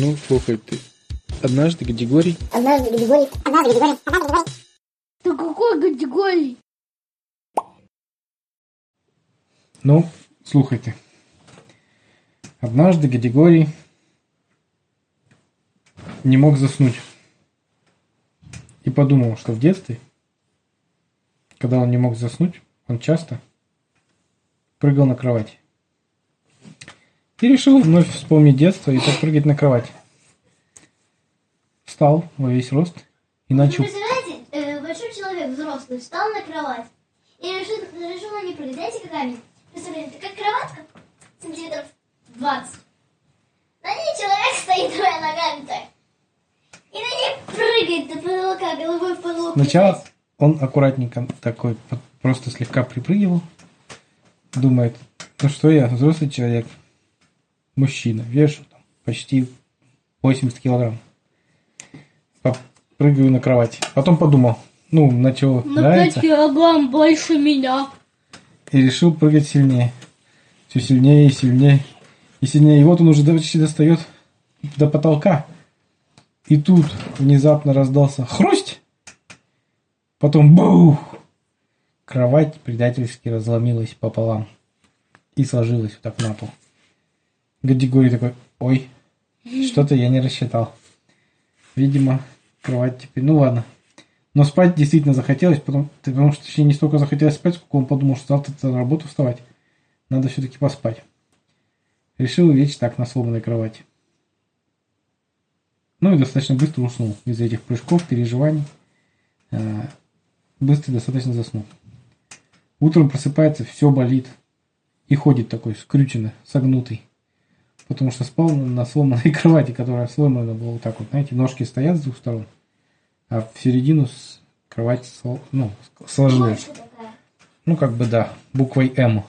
Ну, слухай ты. Однажды Гадигорий... Однажды Гадигорий... Однажды Гадигорий... Однажды Гадигорий... Да какой Гадигорий? Ну, слухайте. Однажды Гадигорий не мог заснуть. И подумал, что в детстве, когда он не мог заснуть, он часто прыгал на кровати. И решил вновь вспомнить детство и попрыгать на кровати. Встал во весь рост и начал... Вы представляете, э, большой человек, взрослый, встал на кровать и решил, решил на ней прыгать. Знаете, какая? Представляете, это как кроватка, сантиметров 20. На ней человек стоит двумя ногами так. И на ней прыгает до потолка, головой в потолок. Сначала он аккуратненько такой, просто слегка припрыгивал. Думает, ну что я, взрослый человек, мужчина, вешу там почти 80 килограмм. Прыгаю на кровать. Потом подумал, ну, начало На нравиться. 5 килограмм больше меня. И решил прыгать сильнее. Все сильнее и сильнее. И сильнее. И вот он уже почти достает до потолка. И тут внезапно раздался хрусть. Потом бух. Кровать предательски разломилась пополам. И сложилась вот так на пол. Гадигорий такой, ой, что-то я не рассчитал. Видимо, кровать теперь... Ну ладно. Но спать действительно захотелось, потому, потому что точнее не столько захотелось спать, сколько он подумал, что завтра на работу вставать. Надо все-таки поспать. Решил лечь так на сломанной кровати. Ну и достаточно быстро уснул из-за этих прыжков, переживаний. Э, Быстро достаточно заснул. Утром просыпается, все болит. И ходит такой скрюченный, согнутый. Потому что спал на сломанной кровати, которая сломана была вот так вот. Знаете, ножки стоят с двух сторон, а в середину с- кровать сло- ну, сложилась. Ну, как бы да, буквой М.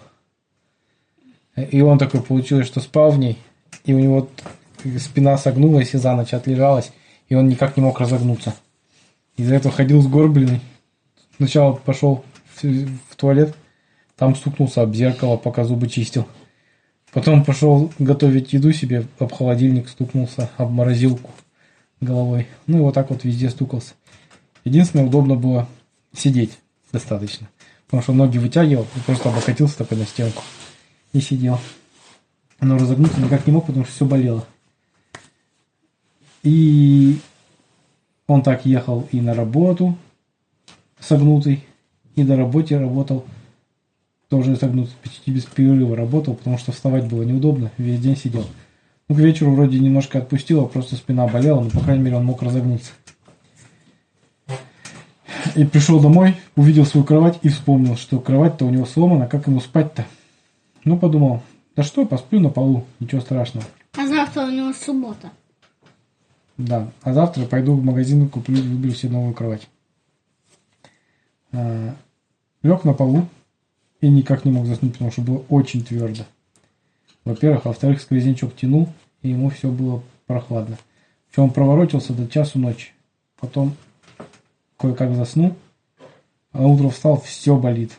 И он такой получилось, что спал в ней, и у него спина согнулась и за ночь отлежалась, и он никак не мог разогнуться. Из-за этого ходил сгорбленный. Сначала пошел в, в туалет, там стукнулся об зеркало, пока зубы чистил. Потом пошел готовить еду себе, об холодильник стукнулся, об морозилку головой. Ну и вот так вот везде стукался. Единственное, удобно было сидеть достаточно. Потому что ноги вытягивал и просто облокотился такой на стенку. И сидел. Но разогнуться никак не мог, потому что все болело. И он так ехал и на работу согнутый, и на работе работал тоже согнутый, почти без перерыва работал, потому что вставать было неудобно, весь день сидел. Ну, к вечеру вроде немножко отпустило, просто спина болела, но, по крайней мере, он мог разогнуться. И пришел домой, увидел свою кровать и вспомнил, что кровать-то у него сломана, как ему спать-то? Ну, подумал, да что, посплю на полу, ничего страшного. А завтра у него суббота. Да, а завтра пойду в магазин, куплю, выберу себе новую кровать. А, лег на полу и никак не мог заснуть, потому что было очень твердо. Во-первых, а во-вторых, сквознячок тянул, и ему все было прохладно. Причем он проворотился до часу ночи. Потом кое-как заснул, а утром встал, все болит.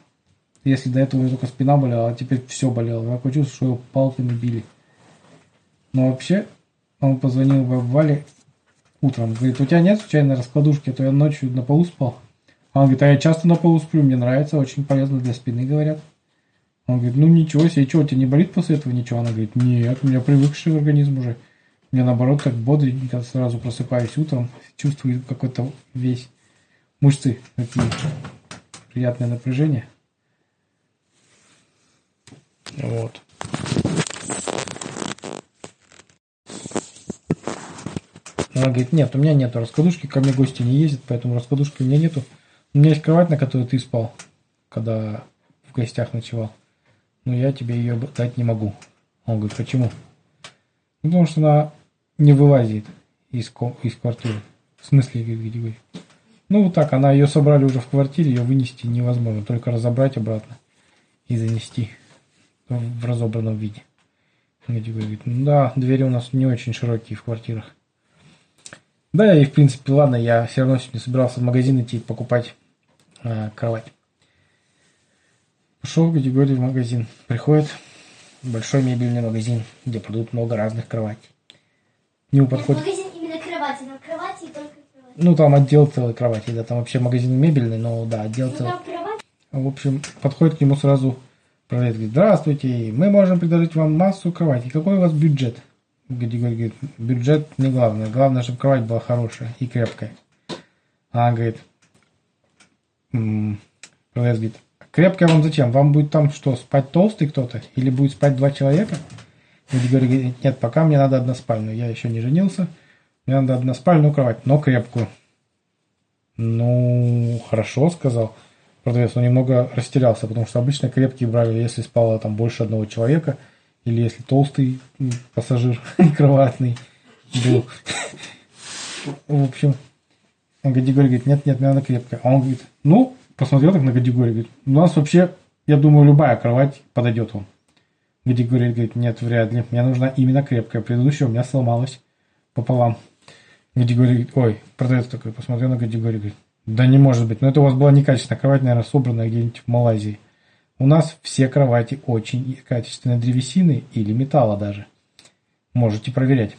Если до этого у него только спина болела, а теперь все болело. Такое чувство, что его палками били. Но вообще, он позвонил бабе Вале утром. Говорит, у тебя нет случайно раскладушки, а то я ночью на полу спал. Он говорит, а я часто на полу сплю, мне нравится, очень полезно для спины, говорят. Он говорит, ну ничего себе, что, у тебя не болит после этого ничего? Она говорит, нет, у меня привыкший организм уже. Мне наоборот так бодренько сразу просыпаюсь утром, чувствую какой-то весь мышцы такие приятное напряжение. Вот. Она говорит, нет, у меня нету раскладушки, ко мне гости не ездят, поэтому раскладушки у меня нету. У меня есть кровать, на которой ты спал, когда в гостях ночевал. Но я тебе ее дать не могу. Он говорит, почему? «Ну, Потому что она не вылазит из, из квартиры. В смысле, говорит. Ну, вот так, она ее собрали уже в квартире, ее вынести невозможно. Только разобрать обратно и занести в разобранном виде. Гадюга говорит, ну да, двери у нас не очень широкие в квартирах. Да, и в принципе, ладно, я все равно сегодня собирался в магазин идти покупать э, кровать. Пошел Гадигорий в магазин. Приходит большой мебельный магазин, где продают много разных кроватей. нему Нет, подходит. магазин именно кровати. Там кровати и только кровати. Ну, там отдел целой кровати, да, там вообще магазин мебельный, но да, отдел Ну целый. В общем, подходит к нему сразу продавец, говорит, здравствуйте, мы можем предложить вам массу кроватей. Какой у вас бюджет? Григорий говорит, бюджет не главное. Главное, чтобы кровать была хорошая и крепкая. А она говорит, продавец говорит, крепкая вам зачем? Вам будет там что, спать толстый кто-то? Или будет спать два человека? Григорий говорит, нет, пока мне надо односпальную. Я еще не женился. Мне надо односпальную кровать, но крепкую. Ну, хорошо, сказал продавец. Он немного растерялся, потому что обычно крепкие брали, если спало там больше одного человека, или если толстый пассажир кроватный был. В общем, Гадигорий говорит, нет, нет, надо крепкая. А он говорит, ну, посмотрел так на Гадигорий, говорит, у нас вообще, я думаю, любая кровать подойдет вам. Гадигорий говорит, нет, вряд ли, мне нужна именно крепкая. Предыдущая у меня сломалась пополам. Гадигорий говорит, ой, продавец такой, посмотрел на Гадигорий, говорит, да не может быть, но это у вас была некачественная кровать, наверное, собранная где-нибудь в Малайзии. У нас все кровати очень качественной древесины или металла даже. Можете проверять.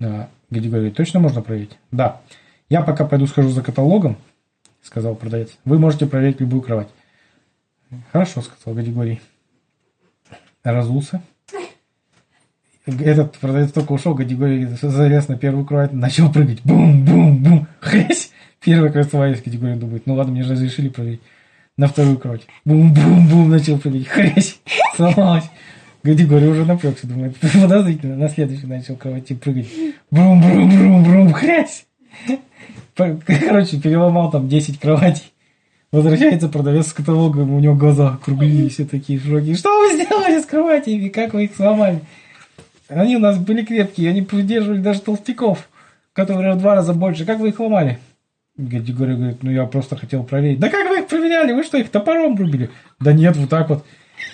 А, Гадигорий говорит, точно можно проверить? Да. Я пока пойду схожу за каталогом, сказал продавец. Вы можете проверить любую кровать. Хорошо, сказал Гадигорий. Разулся. Этот продавец только ушел, Гадигорий залез на первую кровать, начал прыгать. Бум-бум-бум. Хрясь. Первая красовая из категории думает, ну ладно, мне же разрешили проверить. На вторую кровать. Бум-бум-бум начал прыгать. Хрясь. Сломалась. Гадигорий уже напрягся, думает, подозрительно. На следующей начал кровати прыгать. Брум-брум-брум-брум. Хрясь. Короче, переломал там 10 кроватей. Возвращается продавец с каталогом, у него глаза округлились, все такие шоки. Что вы сделали с кроватями? Как вы их сломали? Они у нас были крепкие, они придерживали даже толстяков, которые в два раза больше. Как вы их ломали? Гадигорий говорит, ну я просто хотел проверить. Да как вы их проверяли? Вы что, их топором рубили? Да нет, вот так вот.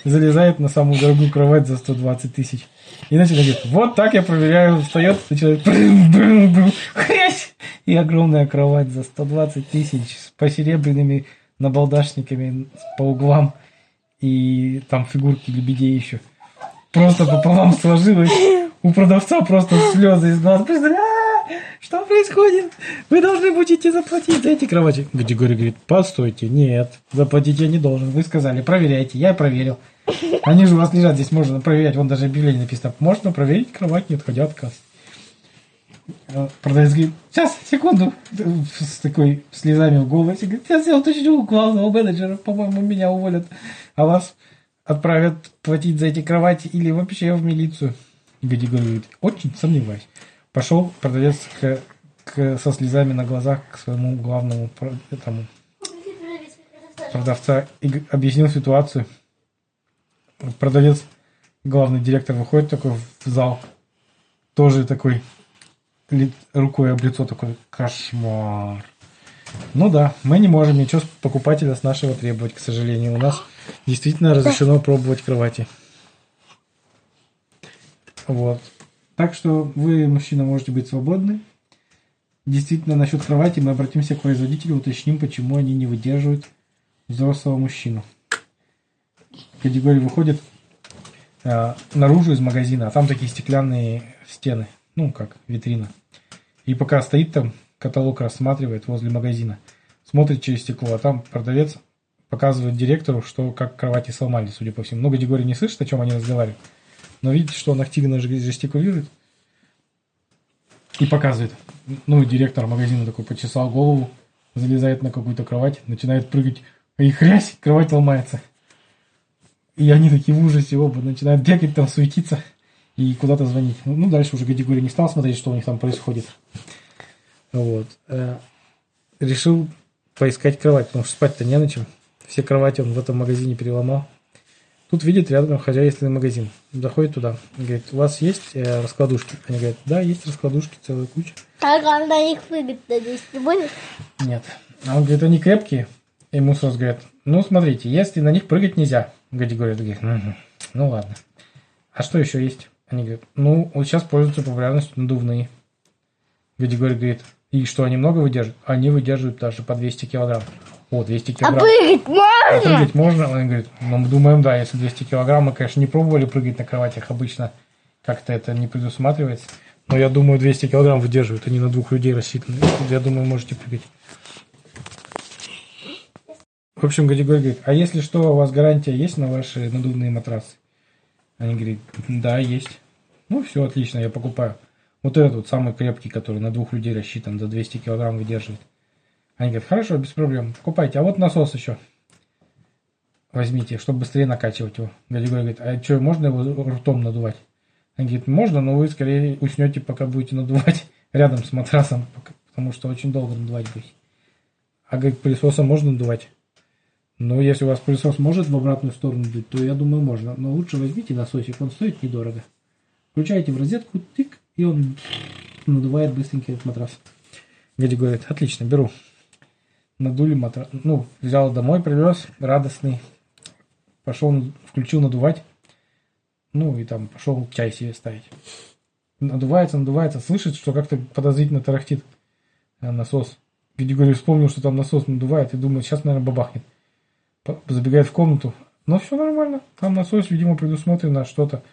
Залезает на самую дорогую кровать за 120 тысяч. И начинает говорить, вот так я проверяю. Встает, начинает брым, брым, брым, хрясь. И огромная кровать за 120 тысяч с посеребряными набалдашниками по углам. И там фигурки лебедей еще. Просто пополам сложилось. У продавца просто слезы из глаз. «А, Что происходит? Вы должны будете заплатить за эти кровати. Гадигорий говорит, постойте, нет, заплатить я не должен. Вы сказали, проверяйте, я проверил. Они же у вас лежат, здесь можно проверять. Вон даже объявление написано. Можно проверить кровать, не отходя от кассы. А Продавец говорит, сейчас, секунду, с такой слезами в голосе. Говорит, сейчас я уточню у главного менеджера, по-моему, меня уволят, а вас отправят платить за эти кровати или вообще в милицию. Гадигорий говорит, очень сомневаюсь. Пошел продавец к, к- со слезами на глазах к своему главному этому, продавца и объяснил ситуацию. Продавец, главный директор, выходит такой в зал, тоже такой рукой об лицо такой кошмар. Ну да, мы не можем ничего с покупателя с нашего требовать, к сожалению. У нас действительно разрешено пробовать кровати. Вот. Так что вы, мужчина, можете быть свободны. Действительно, насчет кровати мы обратимся к производителю, уточним, почему они не выдерживают взрослого мужчину. Категория выходит э, наружу из магазина, а там такие стеклянные стены, ну как витрина. И пока стоит там, каталог рассматривает возле магазина, смотрит через стекло, а там продавец показывает директору, что как кровати сломали, судя по всему. Ну, Гадигорий не слышит, о чем они разговаривают, но видите, что он активно жестикулирует и показывает. Ну, директор магазина такой почесал голову, залезает на какую-то кровать, начинает прыгать, и хрясь, кровать ломается. И они такие в ужасе оба начинают бегать там, суетиться и куда-то звонить. Ну, ну, дальше уже Гадигорий не стал смотреть, что у них там происходит. Вот. Э, Решил поискать кровать, потому что спать-то не на чем. Все кровати он в этом магазине переломал. Тут видит рядом хозяйственный магазин. Заходит туда. Говорит, у вас есть э, раскладушки? Они говорят, да, есть раскладушки, целая куча. Так он на них прыгать, надеюсь, не будет? Нет. А он говорит, они крепкие. И ему сразу говорят, ну, смотрите, если на них прыгать нельзя. Гадигорий говорит, «Мгм. ну ладно. А что еще есть? Они говорят, ну, вот сейчас пользуются популярностью надувные. Гадигорий говорит, и что, они много выдерживают? Они выдерживают даже по 200 килограмм. О, 200 А килограмм. прыгать А можно? прыгать можно? Он говорит, ну, мы думаем, да, если 200 килограмм, мы, конечно, не пробовали прыгать на кроватях обычно, как-то это не предусматривается. Но я думаю, 200 килограмм выдерживают, они на двух людей рассчитаны. Я думаю, можете прыгать. В общем, Гадигорий говорит, а если что, у вас гарантия есть на ваши надувные матрасы? Они говорят, да, есть. Ну, все, отлично, я покупаю. Вот этот вот самый крепкий, который на двух людей рассчитан, за 200 килограмм выдерживает. Они говорят, хорошо, без проблем, покупайте. А вот насос еще. Возьмите, чтобы быстрее накачивать его. Гадигорий говорит, а что, можно его ртом надувать? Они говорят, можно, но вы скорее уснете, пока будете надувать рядом с матрасом, потому что очень долго надувать будете. А говорит, пылесосом можно надувать? Ну, если у вас пылесос может в обратную сторону дуть, то я думаю, можно. Но лучше возьмите насосик, он стоит недорого. Включаете в розетку, тык, и он надувает быстренько этот матрас. Гади говорит, отлично, беру. Надули матрас. Ну, взял домой, привез, радостный. Пошел, включил надувать. Ну, и там пошел чай себе ставить. Надувается, надувается, слышит, что как-то подозрительно тарахтит э, насос. Гади вспомнил, что там насос надувает и думает, сейчас, наверное, бабахнет. Забегает в комнату. Но все нормально. Там насос, видимо, предусмотрено что-то,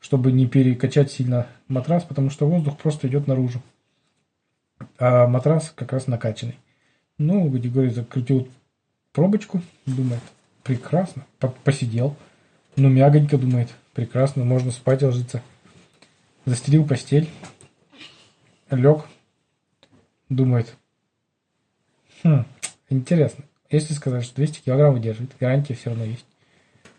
чтобы не перекачать сильно матрас, потому что воздух просто идет наружу. А матрас как раз накачанный. Ну, Григорий закрутил пробочку, думает, прекрасно, по- посидел. Ну, мягонько, думает, прекрасно, можно спать ложиться. Застелил постель, лег, думает, хм, интересно, если сказать, что 200 килограмм выдерживает, гарантия все равно есть.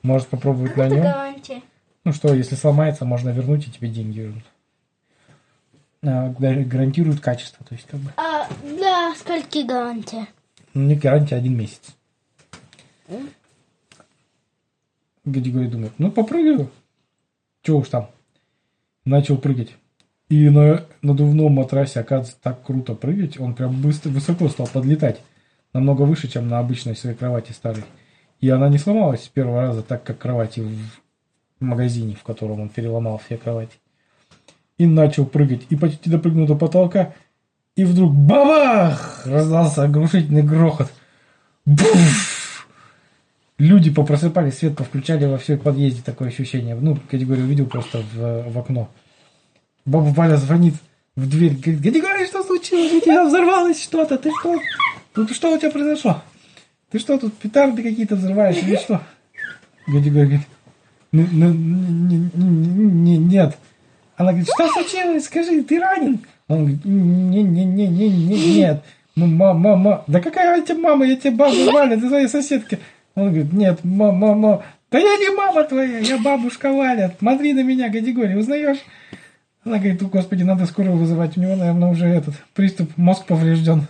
Может попробовать на Это нем. гарантия. Ну что, если сломается, можно вернуть и тебе деньги вернут. А, гар- гарантируют качество, то есть как бы. А для скольки гарантия? Ну, не гарантия один месяц. Григорий думает, ну попрыгаю. Чего уж там. Начал прыгать. И на надувном матрасе, оказывается, так круто прыгать. Он прям быстро, высоко стал подлетать. Намного выше, чем на обычной своей кровати старой. И она не сломалась с первого раза, так как кровати в магазине, в котором он переломал все кровати. И начал прыгать. И почти допрыгнул до потолка. И вдруг бабах! Раздался оглушительный грохот. Буф! Люди попросыпались, свет повключали во всем подъезде, такое ощущение. Ну, категорию увидел просто в, в окно. Баба Валя звонит в дверь, говорит, Григорий, что случилось? У тебя взорвалось что-то, ты что? Тут что у тебя произошло? Ты что, тут петарды какие-то взрываешь или что? Григорий говорит, «Ну, ну, не- не- не- нет. Она говорит, что случилось? Скажи, ты ранен? Он говорит, не, не, не, не, не, нет. Ну, да какая у тебя мама? Я тебе бабу Валя, ты твоя соседка. Он говорит, нет, мама, мама, да я не мама твоя, я бабушка Валя. Смотри на меня, Гадигорий, узнаешь? Она говорит, «О, господи, надо скорую вызывать. У него, наверное, уже этот приступ, мозг поврежден.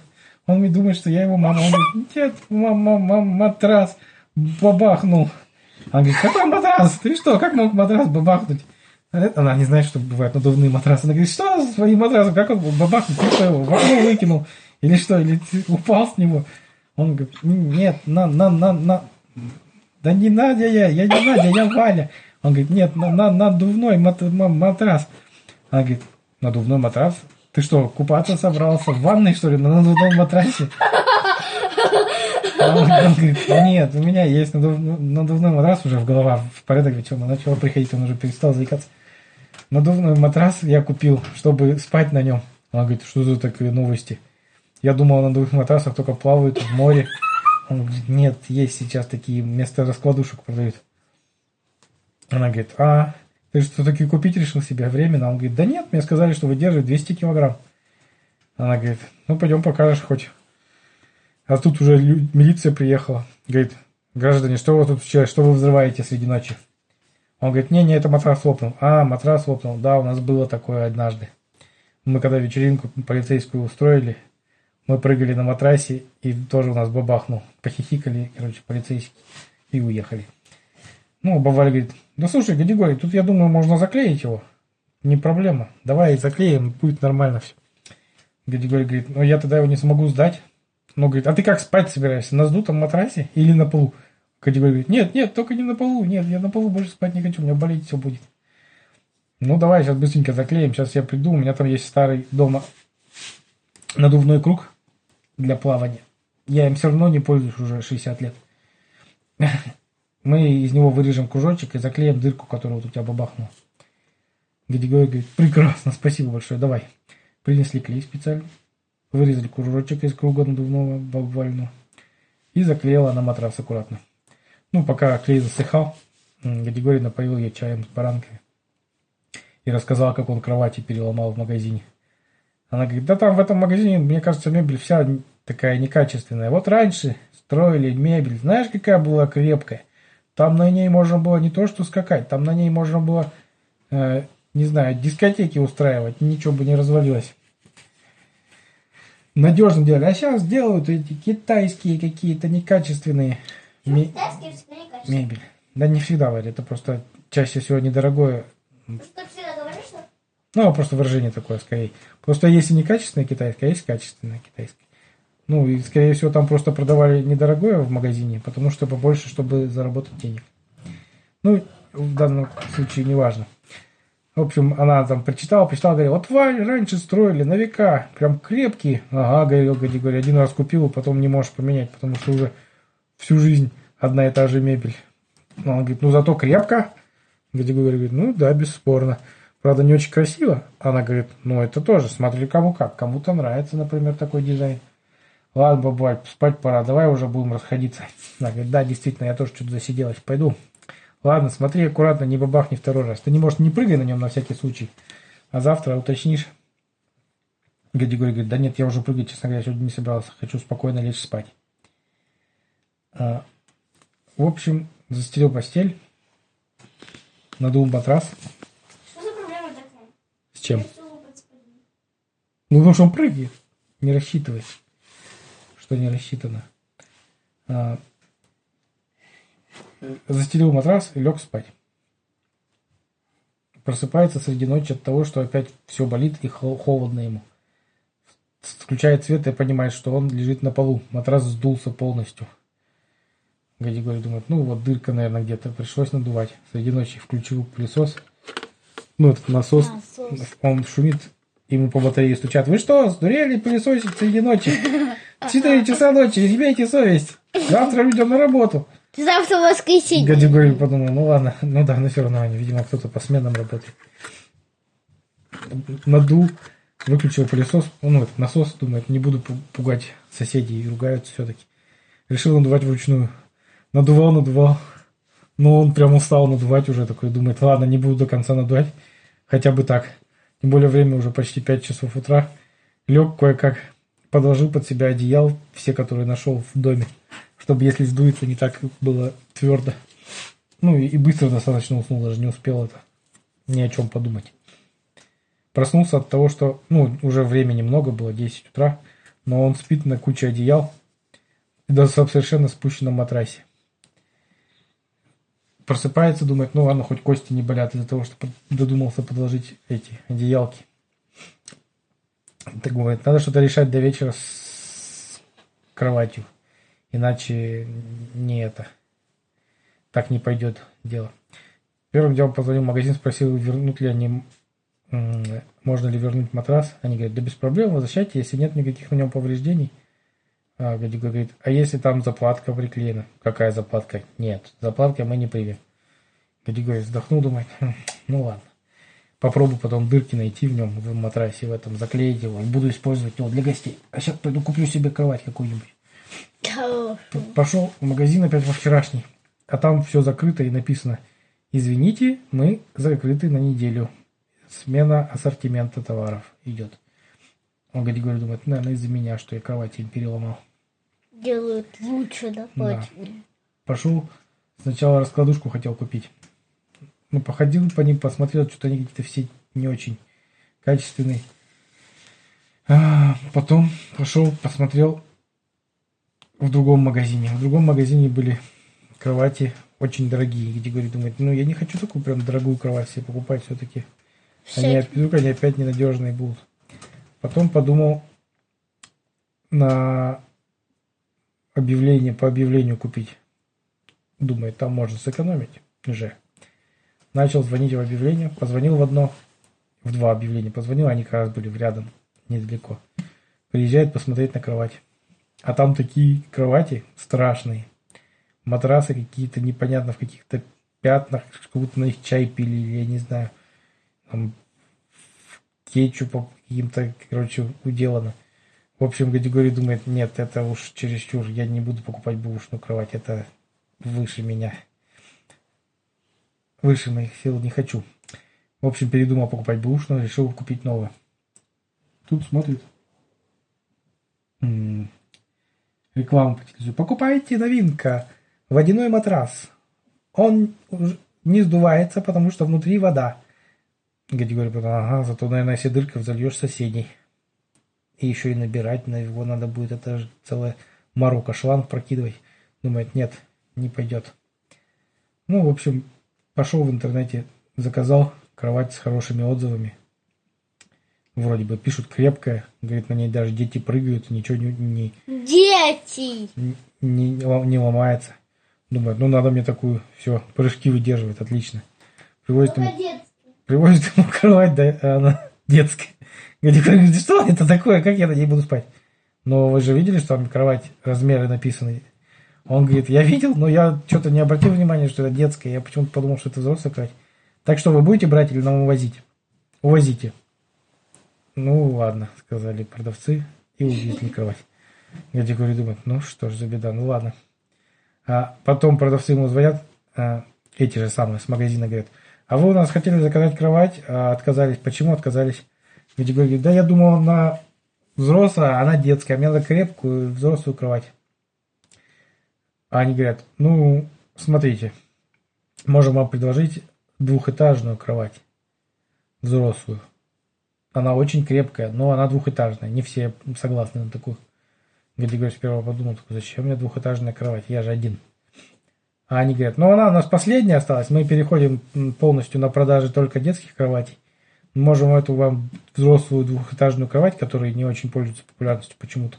Он мне думает, что я его мама. Он говорит, нет, мама, мама, матрас бабахнул. Она говорит, какой матрас? Ты что, как мог матрас бабахнуть? Она не знает, что бывают надувные матрасы. Она говорит, что с твоим матрасом? Как он бабахнул? Ты что его в окно выкинул? Или что? Или упал с него? Он говорит, нет, на, на, на, на. Да не Надя я, я не Надя, я Валя. Он говорит, нет, на, на, надувной мат- ма- матрас. Она говорит, надувной матрас? Ты что, купаться собрался в ванной, что ли, на надувном матрасе? Он он говорит, нет, у меня есть надув- надувной матрас уже в голова в порядок вечером. Начал приходить, он уже перестал заикаться. Надувной матрас я купил, чтобы спать на нем. Она говорит, что за такие новости? Я думал, на надувных матрасах только плавают в море. Он говорит, нет, есть сейчас такие вместо раскладушек продают. Она говорит, а, ты что, таки купить решил себе временно? Он говорит, да нет, мне сказали, что выдерживает 200 килограмм. Она говорит, ну пойдем покажешь хоть. А тут уже милиция приехала. Говорит, граждане, что вы тут вчера, что вы взрываете среди ночи? Он говорит, не, не, это матрас лопнул. А, матрас лопнул. Да, у нас было такое однажды. Мы когда вечеринку полицейскую устроили, мы прыгали на матрасе, и тоже у нас бабахнул. Похихикали, короче, полицейские, и уехали. Ну, Баваль говорит, да слушай, Гадигорий, тут, я думаю, можно заклеить его. Не проблема. Давай заклеим, будет нормально все. Гадигорий говорит, ну я тогда его не смогу сдать. Ну, говорит, а ты как спать собираешься? На сдутом матрасе или на полу? Гадигорий говорит, нет, нет, только не на полу. Нет, я на полу больше спать не хочу, у меня болеть все будет. Ну, давай сейчас быстренько заклеим. Сейчас я приду, у меня там есть старый дома надувной круг для плавания. Я им все равно не пользуюсь уже 60 лет. Мы из него вырежем кружочек и заклеим дырку, которая вот у тебя бабахнула. Григорий говорит, прекрасно, спасибо большое, давай. Принесли клей специально, вырезали кружочек из круга надувного буквально и заклеила на матрас аккуратно. Ну, пока клей засыхал, Григорий напоил ее чаем с баранками и рассказал, как он кровати переломал в магазине. Она говорит, да там в этом магазине, мне кажется, мебель вся такая некачественная. Вот раньше строили мебель, знаешь, какая была крепкая? Там на ней можно было не то что скакать, там на ней можно было, э, не знаю, дискотеки устраивать, ничего бы не развалилось. Надежно делали. А сейчас делают эти китайские какие-то некачественные некачественные. мебель. Да не всегда, Варя, это просто чаще всего недорогое. Просто всегда говоришь, что Ну, просто выражение такое скорее. Просто есть и некачественная китайская, а есть качественная китайская. Ну, и, скорее всего, там просто продавали недорогое в магазине, потому что побольше, чтобы заработать денег. Ну, в данном случае не важно. В общем, она там прочитала, прочитала, говорит, вот Вань, раньше строили на века, прям крепкие. Ага, говорил, говорит, говорит, один раз купил, потом не можешь поменять, потому что уже всю жизнь одна и та же мебель. Ну, Она говорит, ну зато крепко. Григорий говорит, ну да, бесспорно. Правда, не очень красиво. Она говорит, ну это тоже, смотри кому как. Кому-то нравится, например, такой дизайн. Ладно, бабуль, спать пора, давай уже будем расходиться. Она говорит, да, действительно, я тоже что-то засиделась, пойду. Ладно, смотри аккуратно, не бабахни второй раз. Ты не можешь, не прыгай на нем на всякий случай. А завтра уточнишь. Григорий говорит, да нет, я уже прыгать, честно говоря, сегодня не собирался. Хочу спокойно лечь спать. А, в общем, застелил постель, надул матрас. что за проблема такая? С чем? Ну, потому что он прыгает. Не рассчитывай, что не рассчитано. А, застелил матрас и лег спать. Просыпается среди ночи от того, что опять все болит и хо- холодно ему. Включает свет и понимает, что он лежит на полу. Матрас сдулся полностью. Григорий думает, ну вот дырка, наверное, где-то. Пришлось надувать. Среди ночи включил пылесос. Ну, этот насос. Насос. Он шумит, ему по батарее стучат. Вы что, сдурели пылесосить среди ночи? Четыре часа ночи, имейте совесть. Завтра идем на работу. Завтра воскресенье. Григорий подумал, ну ладно, ну да, но все равно они, видимо, кто-то по сменам работает. Надул, выключил пылесос, ну, этот насос, думает, не буду пу- пугать соседей, и ругаются все-таки. Решил надувать вручную. Надувал, надувал. Но он прям устал надувать уже, такой думает, ладно, не буду до конца надувать, хотя бы так. Тем более время уже почти 5 часов утра. Лег кое-как, подложил под себя одеял, все, которые нашел в доме, чтобы если сдуется, не так было твердо. Ну и, и быстро достаточно уснул, даже не успел это ни о чем подумать. Проснулся от того, что, ну, уже времени много было, 10 утра, но он спит на куче одеял, в совершенно спущенном матрасе. Просыпается, думает, ну ладно, хоть кости не болят из-за того, что додумался подложить эти одеялки. Так говорит, надо что-то решать до вечера с кроватью. Иначе не это. Так не пойдет дело. Первым делом позвонил в магазин, спросил, вернут ли они, можно ли вернуть матрас. Они говорят, да без проблем, возвращайте, если нет никаких на нем повреждений. А Гадюка говорит, а если там заплатка приклеена? Какая заплатка? Нет, заплатки мы не примем. Гадюка говорит, вздохнул, думает, «Хм, ну ладно. Попробую потом дырки найти в нем, в матрасе, в этом, заклеить его, и буду использовать его для гостей. А сейчас пойду куплю себе кровать какую-нибудь. Пошел в магазин опять во вчерашний, а там все закрыто и написано «Извините, мы закрыты на неделю. Смена ассортимента товаров идет». Он Григорий думает, наверное, из-за меня, что я кровать им переломал. Делают лучше, да, Да. очень. Пошел, сначала раскладушку хотел купить. Ну, походил по ним, посмотрел, что-то они какие-то все не очень качественные. А, потом пошел, посмотрел в другом магазине. В другом магазине были кровати очень дорогие, где говорит, думает, ну, я не хочу такую прям дорогую кровать себе покупать все-таки. Они, вдруг они опять ненадежные будут. Потом подумал на объявление, по объявлению купить. Думает, там можно сэкономить же. Начал звонить в объявление, позвонил в одно, в два объявления позвонил, они как раз были рядом, недалеко. Приезжает посмотреть на кровать. А там такие кровати страшные. Матрасы какие-то непонятно в каких-то пятнах, как будто на них чай пили, или я не знаю. там, кетчупом каким-то, короче, уделано. В общем, Гадигорий думает, нет, это уж чересчур, я не буду покупать бэушную кровать, это выше меня. Выше моих сил не хочу. В общем, передумал покупать бэушную, решил купить новую. Тут смотрит. М, Рекламу по телевизору. Покупайте новинка. Водяной матрас. Он не сдувается, потому что внутри вода. Гадигорий подумал, ага, зато, наверное, если дырка зальешь соседей. И еще и набирать на его надо будет. Это же целая морока. Шланг прокидывать. Думает, нет, не пойдет. Ну, в общем, пошел в интернете, заказал кровать с хорошими отзывами. Вроде бы пишут крепкая. Говорит, на ней даже дети прыгают, ничего не, не, Дети. не, не ломается. Думает, ну надо мне такую, все, прыжки выдерживает, отлично. Привозит ему, привозит ему кровать, да, она детская. Говорит, что это такое, как я на ней буду спать? Но вы же видели, что там кровать, размеры написаны. Он говорит, я видел, но я что-то не обратил внимания, что это детская. Я почему-то подумал, что это взрослая кровать. Так что вы будете брать или нам увозить? Увозите. Ну, ладно, сказали продавцы и увезли кровать. Я говорю, думает, ну что ж за беда, ну ладно. А потом продавцы ему звонят, а, эти же самые с магазина говорят, а вы у нас хотели заказать кровать, а отказались. Почему отказались? Григорий говорит, да я думал, она взрослая, а она детская, мне надо крепкую взрослую кровать. А они говорят, ну, смотрите, можем вам предложить двухэтажную кровать, взрослую. Она очень крепкая, но она двухэтажная, не все согласны на такую. Григорий сперва подумал, зачем мне двухэтажная кровать, я же один. А они говорят, ну она у нас последняя осталась, мы переходим полностью на продажи только детских кроватей. Можем эту вам взрослую двухэтажную кровать, которая не очень пользуется популярностью почему-то,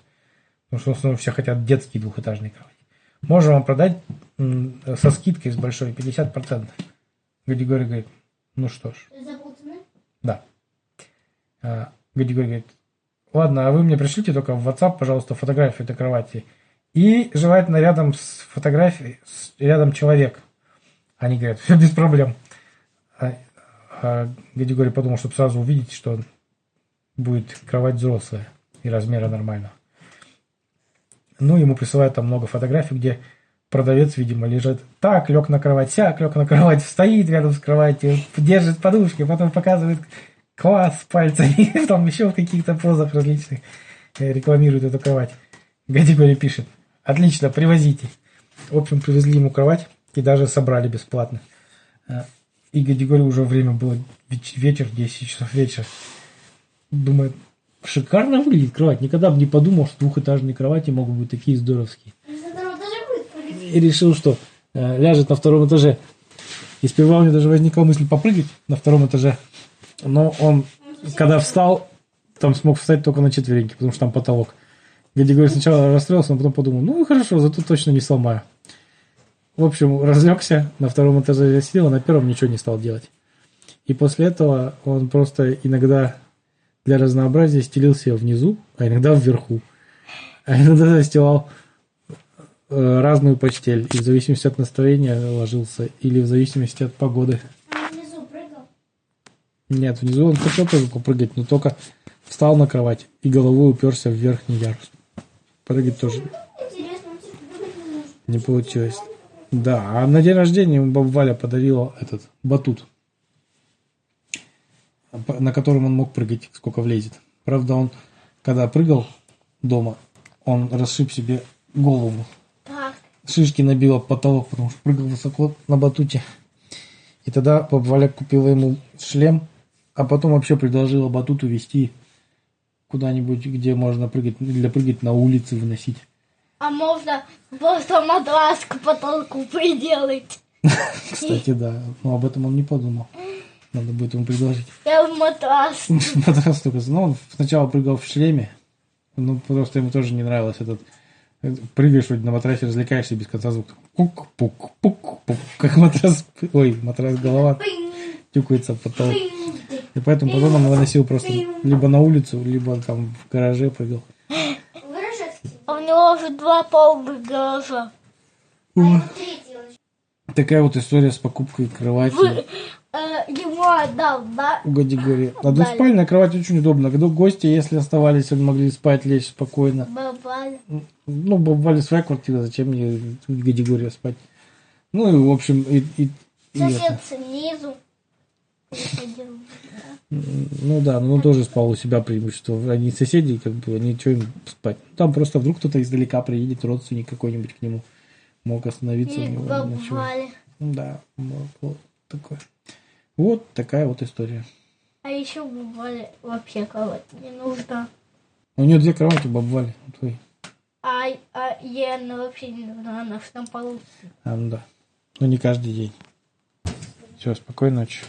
потому что в основном все хотят детские двухэтажные кровати. Можем вам продать со скидкой с большой 50%. Григорий говорит, ну что ж, Запутанный. да. А, Григорий говорит, ладно, а вы мне пришлите только в WhatsApp, пожалуйста, фотографию этой кровати. И желательно рядом с фотографией, с- рядом человек. Они говорят, все без проблем. А, Григорий подумал, чтобы сразу увидеть, что будет кровать взрослая и размера нормального. Ну, ему присылают там много фотографий, где продавец, видимо, лежит так, лег на кровать, сяк, лег на кровать, стоит рядом с кроватью, держит подушки, потом показывает класс пальцами, там еще в каких-то позах различных э, рекламирует эту кровать. Гадигорий пишет, отлично, привозите. В общем, привезли ему кровать и даже собрали бесплатно. И Гадигорий уже время было веч- вечер, 10 часов вечера. Думает, шикарно выглядит кровать. Никогда бы не подумал, что двухэтажные кровати могут быть такие здоровские. И решил, что э, ляжет на втором этаже. И сперва у него даже возникла мысль попрыгать на втором этаже. Но он, когда встал, там смог встать только на четвереньки, потому что там потолок. Гадигорий сначала расстроился, но потом подумал, ну хорошо, зато точно не сломаю. В общем, разлегся, на втором этаже я сидел, а на первом ничего не стал делать. И после этого он просто иногда для разнообразия стелил себя внизу, а иногда вверху. А иногда застилал э, разную постель. И в зависимости от настроения ложился. Или в зависимости от погоды. Внизу прыгал. Нет, внизу он хотел тоже попрыгать, но только встал на кровать и головой уперся в верхний ярус. Прыгать тоже Интересно, не может. не получилось. Да, а на день рождения ему баба Валя подарила этот батут, на котором он мог прыгать, сколько влезет. Правда, он, когда прыгал дома, он расшиб себе голову. Так. Шишки набил об потолок, потому что прыгал высоко на батуте. И тогда баба Валя купила ему шлем, а потом вообще предложила батут увезти куда-нибудь, где можно прыгать, для прыгать на улице выносить. А можно просто матрас к потолку приделать. Кстати, да. Но об этом он не подумал. Надо будет ему предложить. Я в матрас. Матрас только. Ну, он сначала прыгал в шлеме. Ну, просто ему тоже не нравилось этот... Прыгаешь вроде на матрасе, развлекаешься без конца звук. Пук, пук, пук, пук. Как матрас... Ой, матрас голова тюкается в потолок. И поэтому потом он выносил просто либо на улицу, либо там в гараже прыгал. А у него уже два полных гаража. А еще. Такая вот история с покупкой кровати. Вы, э, ему ему отдал, да? у Гадигория. А Дали. двуспальная кровать очень удобно. Когда гости, если оставались, они могли спать, лечь спокойно. Бабали. Ну, бывали своя квартира, зачем мне Гадигория спать? Ну, и, в общем, и, и- и Сосед это. снизу. Ну да, но он тоже спал у себя преимущество. Они соседи, как бы, они что им спать? Там просто вдруг кто-то издалека приедет, родственник какой-нибудь к нему мог остановиться у И него. ночевать. бабали. Да, вот, такое. Вот такая вот история. А еще бывали вообще кого-то не нужно. У нее две кровати бабвали. Вы. А, а ей она вообще не нужна, она в том полу. А, ну да. Но не каждый день. Все, спокойной ночи.